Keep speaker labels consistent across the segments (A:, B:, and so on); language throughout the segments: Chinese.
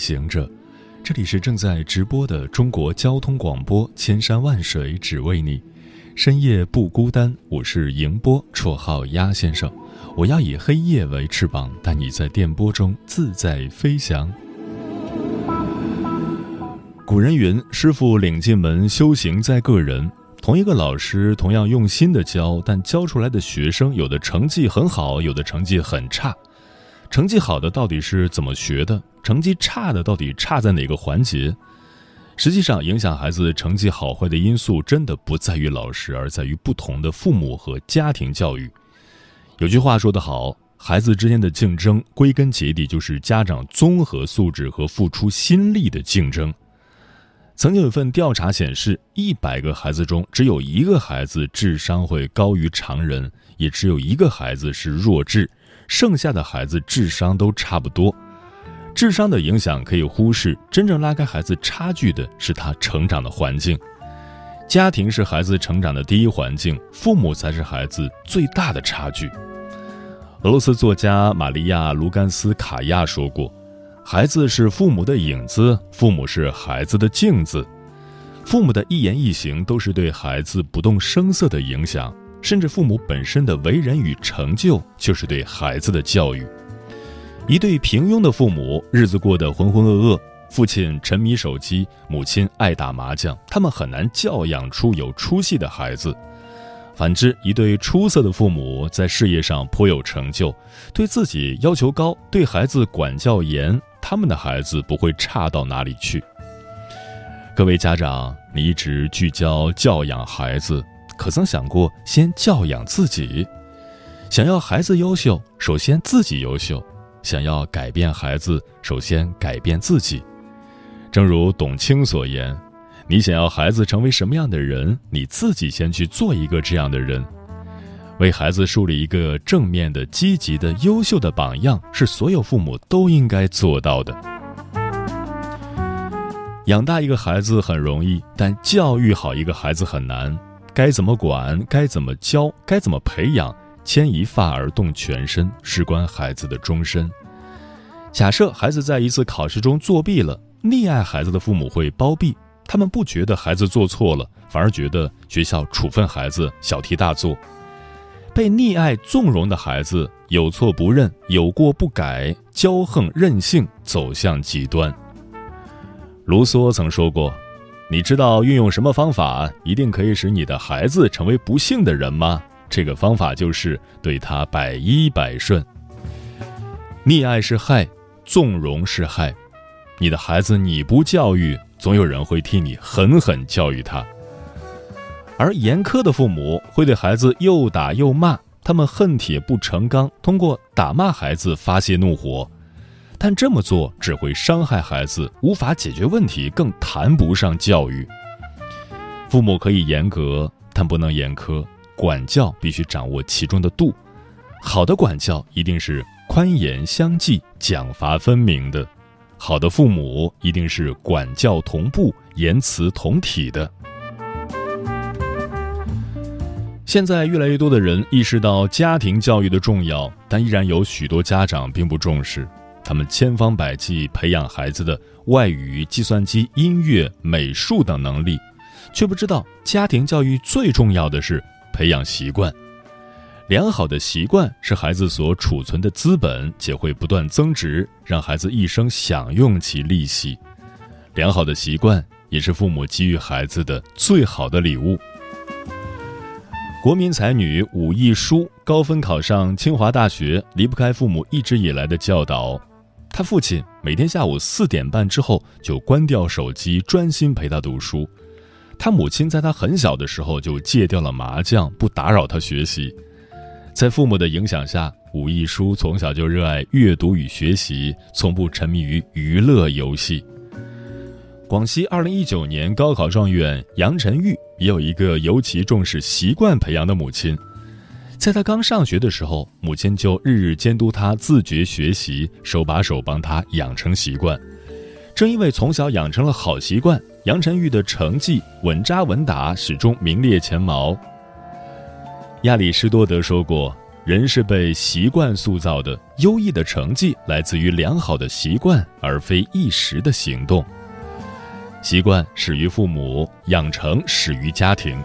A: 行者，这里是正在直播的中国交通广播，千山万水只为你，深夜不孤单。我是迎波，绰号鸭先生。我要以黑夜为翅膀，带你在电波中自在飞翔。古人云：“师傅领进门，修行在个人。”同一个老师同样用心的教，但教出来的学生有的成绩很好，有的成绩很差。成绩好的到底是怎么学的？成绩差的到底差在哪个环节？实际上，影响孩子成绩好坏的因素真的不在于老师，而在于不同的父母和家庭教育。有句话说得好，孩子之间的竞争，归根结底就是家长综合素质和付出心力的竞争。曾经有份调查显示，一百个孩子中只有一个孩子智商会高于常人，也只有一个孩子是弱智。剩下的孩子智商都差不多，智商的影响可以忽视，真正拉开孩子差距的是他成长的环境。家庭是孩子成长的第一环境，父母才是孩子最大的差距。俄罗斯作家玛利亚·卢甘斯卡娅说过：“孩子是父母的影子，父母是孩子的镜子，父母的一言一行都是对孩子不动声色的影响。”甚至父母本身的为人与成就，就是对孩子的教育。一对平庸的父母，日子过得浑浑噩噩，父亲沉迷手机，母亲爱打麻将，他们很难教养出有出息的孩子。反之，一对出色的父母，在事业上颇有成就，对自己要求高，对孩子管教严，他们的孩子不会差到哪里去。各位家长，你一直聚焦教养孩子。可曾想过先教养自己？想要孩子优秀，首先自己优秀；想要改变孩子，首先改变自己。正如董卿所言：“你想要孩子成为什么样的人，你自己先去做一个这样的人。”为孩子树立一个正面的、积极的、优秀的榜样，是所有父母都应该做到的。养大一个孩子很容易，但教育好一个孩子很难。该怎么管？该怎么教？该怎么培养？牵一发而动全身，事关孩子的终身。假设孩子在一次考试中作弊了，溺爱孩子的父母会包庇，他们不觉得孩子做错了，反而觉得学校处分孩子小题大做。被溺爱纵容的孩子，有错不认，有过不改，骄横任性，走向极端。卢梭曾说过。你知道运用什么方法一定可以使你的孩子成为不幸的人吗？这个方法就是对他百依百顺。溺爱是害，纵容是害。你的孩子你不教育，总有人会替你狠狠教育他。而严苛的父母会对孩子又打又骂，他们恨铁不成钢，通过打骂孩子发泄怒火。但这么做只会伤害孩子，无法解决问题，更谈不上教育。父母可以严格，但不能严苛。管教必须掌握其中的度。好的管教一定是宽严相济、奖罚分明的。好的父母一定是管教同步、言辞同体的。现在越来越多的人意识到家庭教育的重要，但依然有许多家长并不重视。他们千方百计培养孩子的外语、计算机、音乐、美术等能力，却不知道家庭教育最重要的是培养习惯。良好的习惯是孩子所储存的资本，且会不断增值，让孩子一生享用其利息。良好的习惯也是父母给予孩子的最好的礼物。国民才女武亦姝高分考上清华大学，离不开父母一直以来的教导。他父亲每天下午四点半之后就关掉手机，专心陪他读书。他母亲在他很小的时候就戒掉了麻将，不打扰他学习。在父母的影响下，武艺书从小就热爱阅读与学习，从不沉迷于娱乐游戏。广西二零一九年高考状元杨晨玉也有一个尤其重视习惯培养的母亲，在他刚上学的时候，母亲就日日监督他自觉学习，手把手帮他养成习惯。正因为从小养成了好习惯，杨晨玉的成绩稳扎稳打，始终名列前茅。亚里士多德说过：“人是被习惯塑造的，优异的成绩来自于良好的习惯，而非一时的行动。”习惯始于父母，养成始于家庭。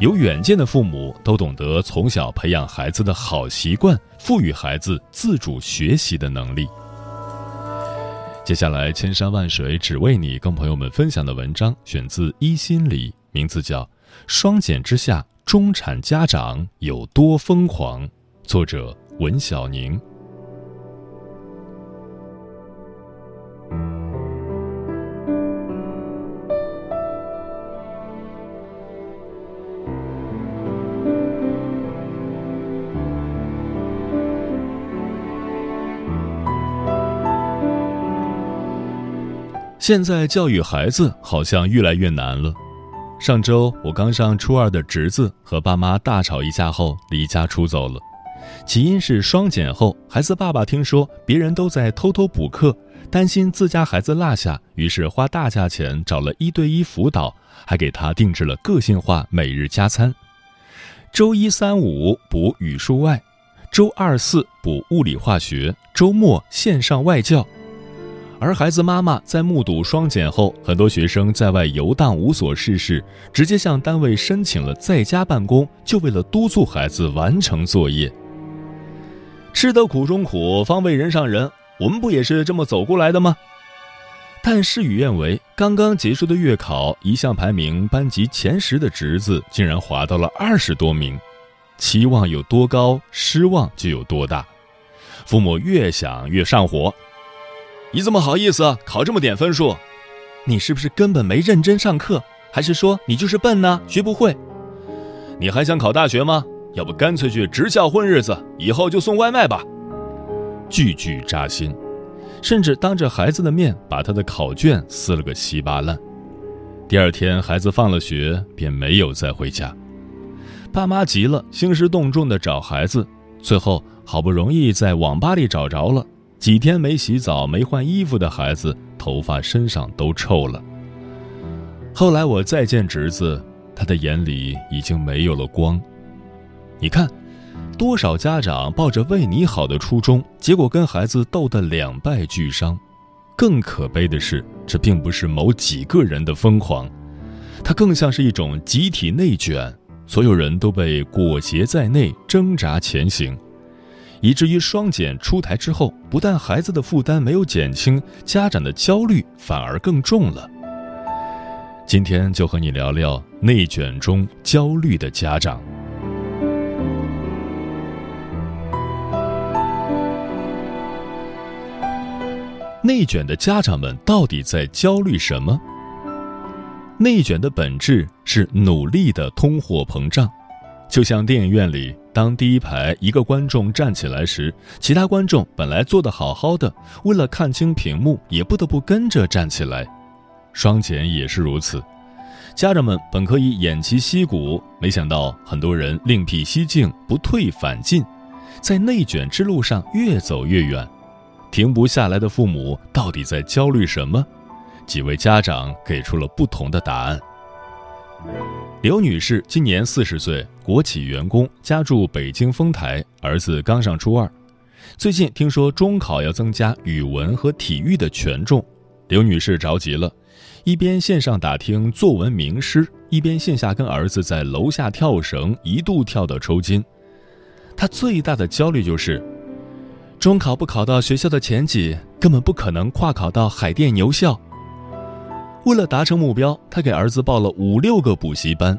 A: 有远见的父母都懂得从小培养孩子的好习惯，赋予孩子自主学习的能力。接下来，千山万水只为你，跟朋友们分享的文章选自《一心理》，名字叫《双减之下中产家长有多疯狂》，作者文小宁。现在教育孩子好像越来越难了。上周我刚上初二的侄子和爸妈大吵一架后离家出走了，起因是双减后，孩子爸爸听说别人都在偷偷补课，担心自家孩子落下，于是花大价钱找了一对一辅导，还给他定制了个性化每日加餐。周一、三、五补语数外，周二、四补物理化学，周末线上外教。而孩子妈妈在目睹双减后，很多学生在外游荡无所事事，直接向单位申请了在家办公，就为了督促孩子完成作业。吃得苦中苦，方为人上人，我们不也是这么走过来的吗？但事与愿违，刚刚结束的月考，一项排名班级前十的侄子竟然滑到了二十多名，期望有多高，失望就有多大。父母越想越上火。你怎么好意思考这么点分数？你是不是根本没认真上课？还是说你就是笨呢？学不会？你还想考大学吗？要不干脆去职校混日子，以后就送外卖吧。句句扎心，甚至当着孩子的面把他的考卷撕了个稀巴烂。第二天孩子放了学便没有再回家，爸妈急了，兴师动众的找孩子，最后好不容易在网吧里找着了。几天没洗澡、没换衣服的孩子，头发、身上都臭了。后来我再见侄子，他的眼里已经没有了光。你看，多少家长抱着为你好的初衷，结果跟孩子斗得两败俱伤。更可悲的是，这并不是某几个人的疯狂，它更像是一种集体内卷，所有人都被裹挟在内，挣扎前行。以至于双减出台之后，不但孩子的负担没有减轻，家长的焦虑反而更重了。今天就和你聊聊内卷中焦虑的家长。内卷的家长们到底在焦虑什么？内卷的本质是努力的通货膨胀。就像电影院里，当第一排一个观众站起来时，其他观众本来坐得好好的，为了看清屏幕，也不得不跟着站起来。双减也是如此，家长们本可以偃旗息鼓，没想到很多人另辟蹊径，不退反进，在内卷之路上越走越远。停不下来的父母到底在焦虑什么？几位家长给出了不同的答案。刘女士今年四十岁，国企员工，家住北京丰台，儿子刚上初二。最近听说中考要增加语文和体育的权重，刘女士着急了，一边线上打听作文名师，一边线下跟儿子在楼下跳绳，一度跳到抽筋。她最大的焦虑就是，中考不考到学校的前几，根本不可能跨考到海淀牛校。为了达成目标，他给儿子报了五六个补习班。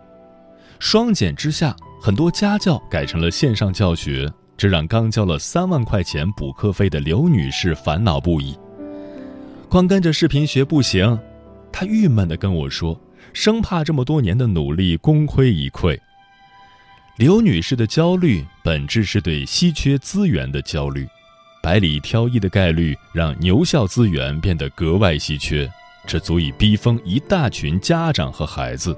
A: 双减之下，很多家教改成了线上教学，这让刚交了三万块钱补课费的刘女士烦恼不已。光跟着视频学不行，她郁闷地跟我说，生怕这么多年的努力功亏一篑。刘女士的焦虑本质是对稀缺资源的焦虑，百里挑一的概率让牛校资源变得格外稀缺，这足以逼疯一大群家长和孩子。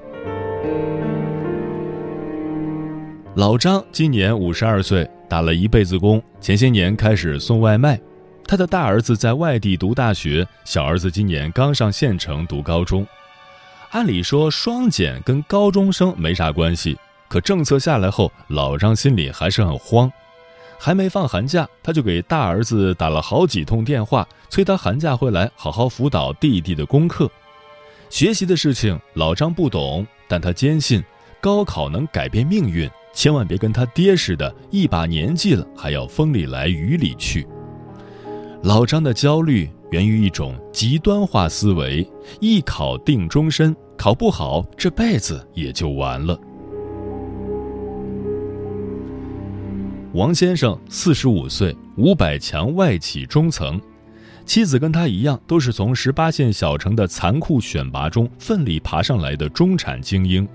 A: 老张今年五十二岁，打了一辈子工，前些年开始送外卖。他的大儿子在外地读大学，小儿子今年刚上县城读高中。按理说双减跟高中生没啥关系，可政策下来后，老张心里还是很慌。还没放寒假，他就给大儿子打了好几通电话，催他寒假回来好好辅导弟弟的功课。学习的事情老张不懂，但他坚信高考能改变命运。千万别跟他爹似的，一把年纪了还要风里来雨里去。老张的焦虑源于一种极端化思维：一考定终身，考不好这辈子也就完了。王先生四十五岁，五百强外企中层，妻子跟他一样，都是从十八线小城的残酷选拔中奋力爬上来的中产精英。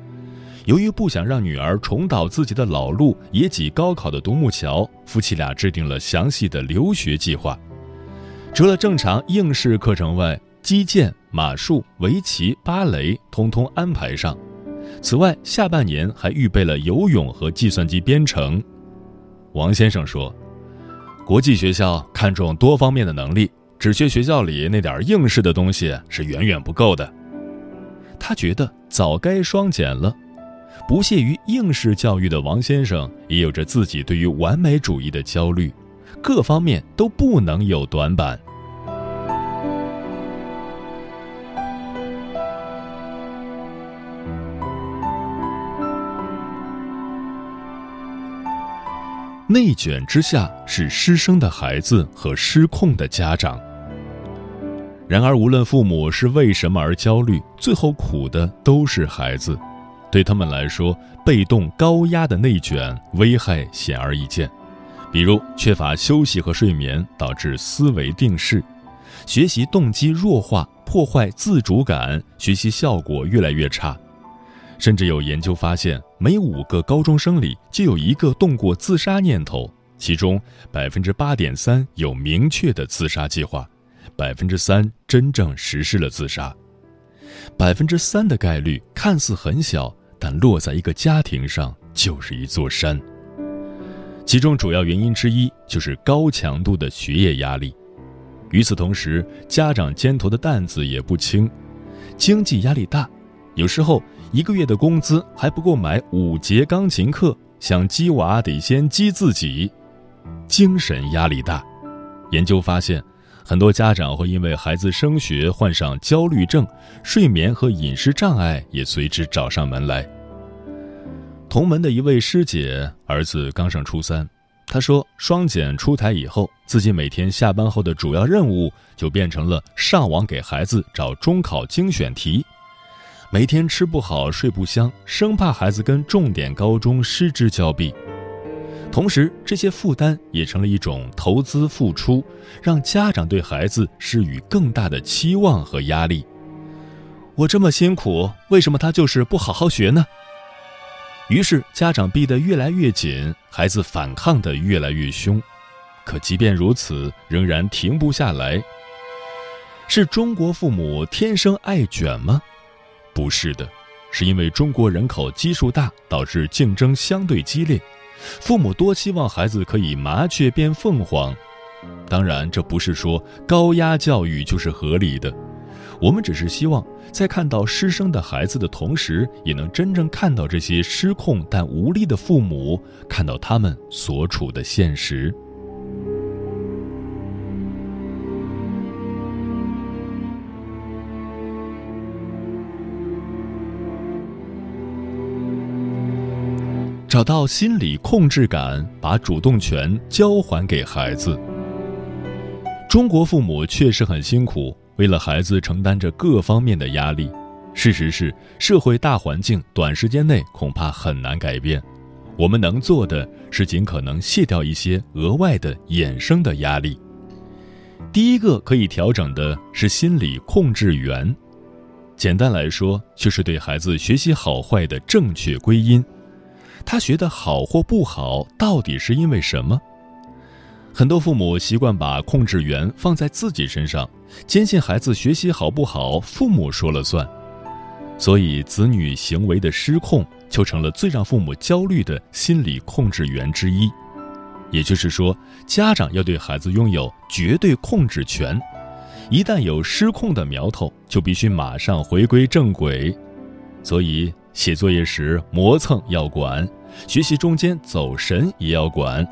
A: 由于不想让女儿重蹈自己的老路，也挤高考的独木桥，夫妻俩制定了详细的留学计划。除了正常应试课程外，击剑、马术、围棋、芭蕾通通安排上。此外，下半年还预备了游泳和计算机编程。王先生说：“国际学校看重多方面的能力，只学学校里那点应试的东西是远远不够的。”他觉得早该双减了。不屑于应试教育的王先生，也有着自己对于完美主义的焦虑，各方面都不能有短板。内卷之下是失声的孩子和失控的家长。然而，无论父母是为什么而焦虑，最后苦的都是孩子。对他们来说，被动高压的内卷危害显而易见，比如缺乏休息和睡眠，导致思维定势，学习动机弱化，破坏自主感，学习效果越来越差。甚至有研究发现，每五个高中生里就有一个动过自杀念头，其中百分之八点三有明确的自杀计划，百分之三真正实施了自杀。百分之三的概率看似很小，但落在一个家庭上就是一座山。其中主要原因之一就是高强度的学业压力。与此同时，家长肩头的担子也不轻，经济压力大，有时候一个月的工资还不够买五节钢琴课，想激娃得先激自己。精神压力大，研究发现。很多家长会因为孩子升学患上焦虑症，睡眠和饮食障碍也随之找上门来。同门的一位师姐儿子刚上初三，她说双减出台以后，自己每天下班后的主要任务就变成了上网给孩子找中考精选题，每天吃不好睡不香，生怕孩子跟重点高中失之交臂。同时，这些负担也成了一种投资付出，让家长对孩子施予更大的期望和压力。我这么辛苦，为什么他就是不好好学呢？于是家长逼得越来越紧，孩子反抗得越来越凶。可即便如此，仍然停不下来。是中国父母天生爱卷吗？不是的，是因为中国人口基数大，导致竞争相对激烈。父母多希望孩子可以麻雀变凤凰，当然，这不是说高压教育就是合理的。我们只是希望在看到失声的孩子的同时，也能真正看到这些失控但无力的父母，看到他们所处的现实。找到心理控制感，把主动权交还给孩子。中国父母确实很辛苦，为了孩子承担着各方面的压力。事实是，社会大环境短时间内恐怕很难改变。我们能做的是尽可能卸掉一些额外的衍生的压力。第一个可以调整的是心理控制源，简单来说，就是对孩子学习好坏的正确归因。他学的好或不好，到底是因为什么？很多父母习惯把控制源放在自己身上，坚信孩子学习好不好，父母说了算，所以子女行为的失控就成了最让父母焦虑的心理控制源之一。也就是说，家长要对孩子拥有绝对控制权，一旦有失控的苗头，就必须马上回归正轨。所以，写作业时磨蹭要管，学习中间走神也要管。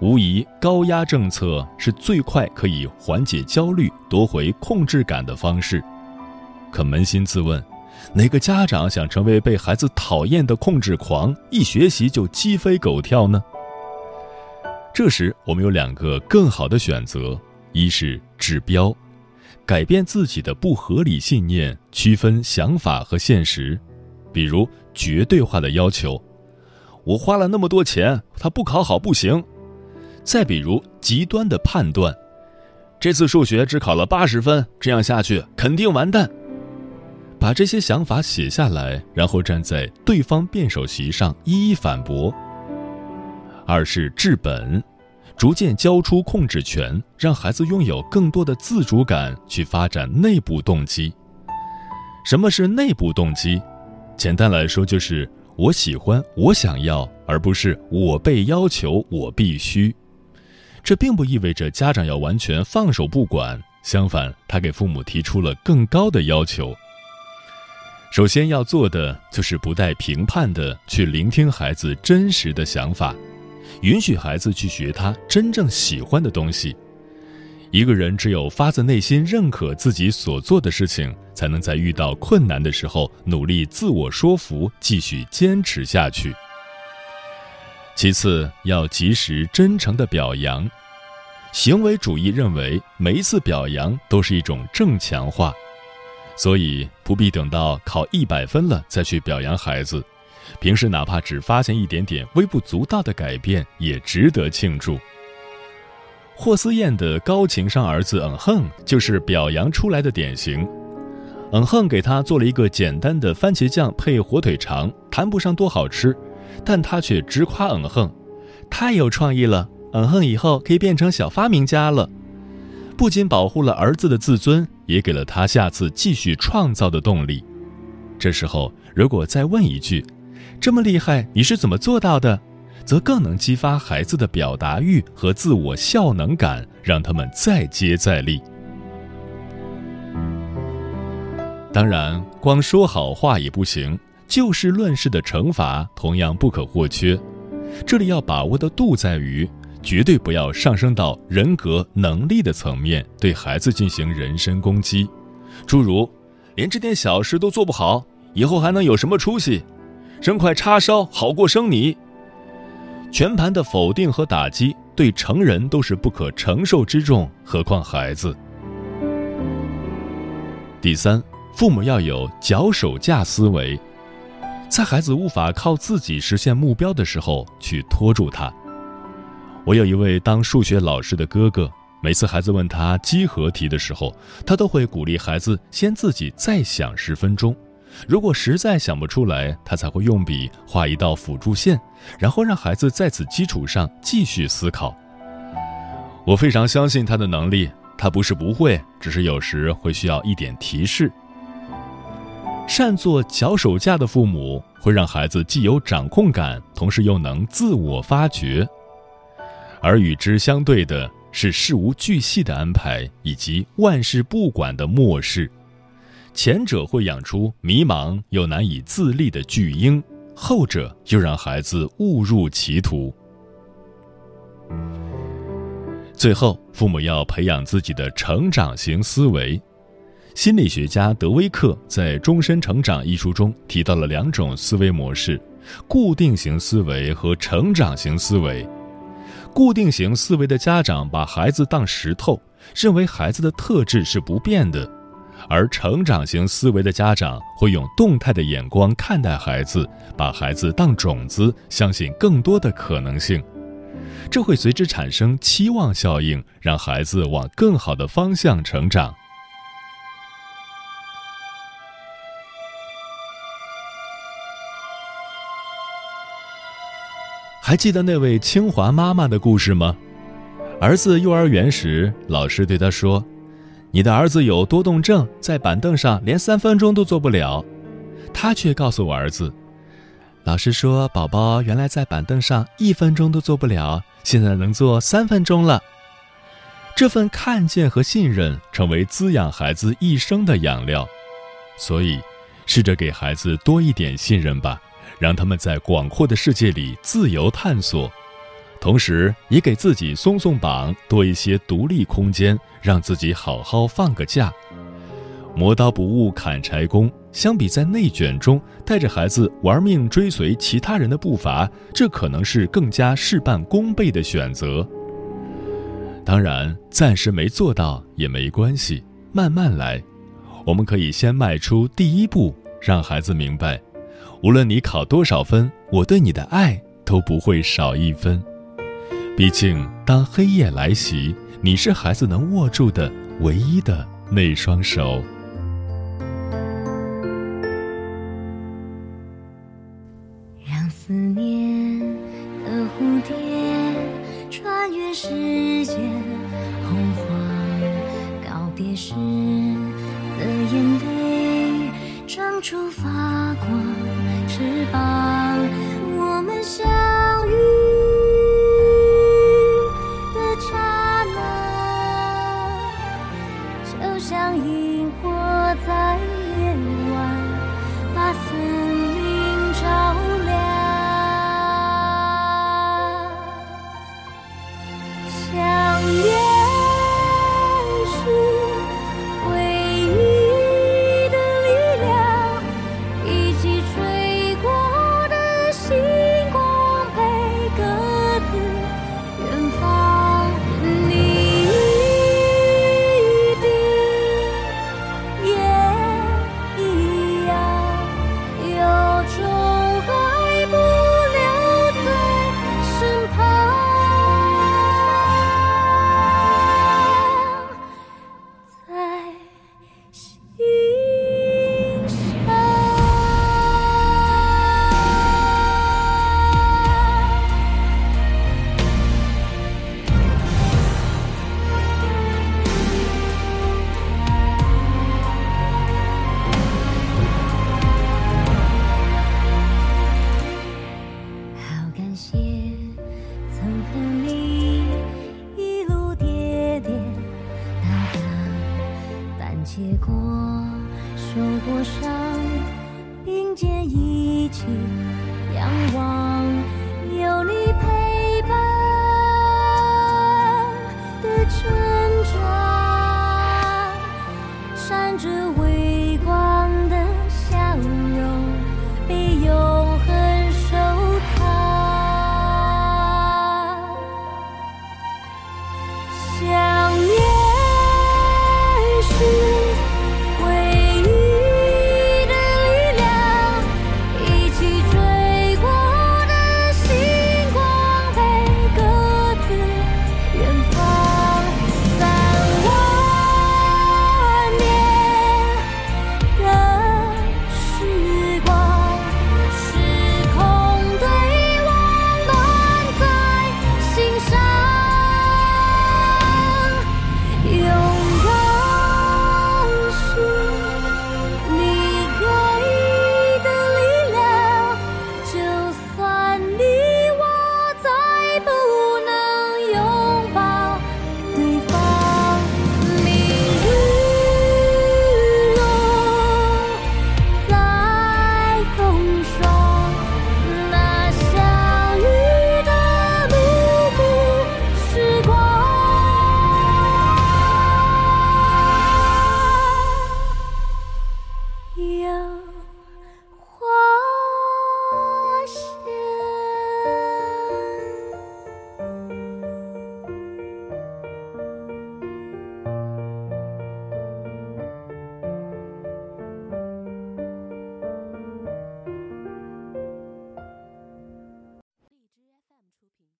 A: 无疑，高压政策是最快可以缓解焦虑、夺回控制感的方式。可扪心自问，哪个家长想成为被孩子讨厌的控制狂，一学习就鸡飞狗跳呢？这时，我们有两个更好的选择：一是治标，改变自己的不合理信念，区分想法和现实，比如绝对化的要求，我花了那么多钱，他不考好不行。再比如极端的判断，这次数学只考了八十分，这样下去肯定完蛋。把这些想法写下来，然后站在对方辩手席上一一反驳。二是治本，逐渐交出控制权，让孩子拥有更多的自主感，去发展内部动机。什么是内部动机？简单来说，就是我喜欢，我想要，而不是我被要求，我必须。这并不意味着家长要完全放手不管，相反，他给父母提出了更高的要求。首先要做的就是不带评判的去聆听孩子真实的想法，允许孩子去学他真正喜欢的东西。一个人只有发自内心认可自己所做的事情，才能在遇到困难的时候努力自我说服，继续坚持下去。其次，要及时真诚的表扬。行为主义认为，每一次表扬都是一种正强化，所以不必等到考一百分了再去表扬孩子。平时哪怕只发现一点点微不足道的改变，也值得庆祝。霍思燕的高情商儿子嗯哼就是表扬出来的典型。嗯哼给他做了一个简单的番茄酱配火腿肠，谈不上多好吃。但他却直夸嗯哼，太有创意了！嗯哼以后可以变成小发明家了。不仅保护了儿子的自尊，也给了他下次继续创造的动力。这时候，如果再问一句：“这么厉害，你是怎么做到的？”则更能激发孩子的表达欲和自我效能感，让他们再接再厉。当然，光说好话也不行。就事论事的惩罚同样不可或缺，这里要把握的度在于，绝对不要上升到人格能力的层面，对孩子进行人身攻击，诸如“连这点小事都做不好，以后还能有什么出息？生块叉烧好过生你。”全盘的否定和打击，对成人都是不可承受之重，何况孩子。第三，父母要有脚手架思维。在孩子无法靠自己实现目标的时候，去拖住他。我有一位当数学老师的哥哥，每次孩子问他几何题的时候，他都会鼓励孩子先自己再想十分钟，如果实在想不出来，他才会用笔画一道辅助线，然后让孩子在此基础上继续思考。我非常相信他的能力，他不是不会，只是有时会需要一点提示。善做脚手架的父母，会让孩子既有掌控感，同时又能自我发掘；而与之相对的是事无巨细的安排以及万事不管的漠视。前者会养出迷茫又难以自立的巨婴，后者又让孩子误入歧途。最后，父母要培养自己的成长型思维。心理学家德威克在《终身成长》一书中提到了两种思维模式：固定型思维和成长型思维。固定型思维的家长把孩子当石头，认为孩子的特质是不变的；而成长型思维的家长会用动态的眼光看待孩子，把孩子当种子，相信更多的可能性。这会随之产生期望效应，让孩子往更好的方向成长。
B: 还记得那位清华妈妈的故事吗？儿子幼儿园时，老师对他说：“你的儿子有多动症，在板凳上连三分钟都坐不了。”他却告诉我儿子：“老师说，宝宝原来在板凳上一分钟都坐不了，现在能坐三分钟了。”这份看见和信任成为滋养孩子一生的养料，所以，试着给孩子多一点信任吧，让他们在广阔的世界里自由探索，同时也给自己松松绑，多一些独立空间，让自己好好放个假。磨刀不误砍柴工，相比在内卷中带着孩子玩命追随其他人的步伐，这可能是更加事半功倍的选择。当然，暂时没做到也没关系，慢慢来。我们可以先迈出第一步，让孩子明白，无论你考多少分，我对你的爱都不会少一分。毕竟，当黑夜来袭，你是孩子能握住的唯一的那双手。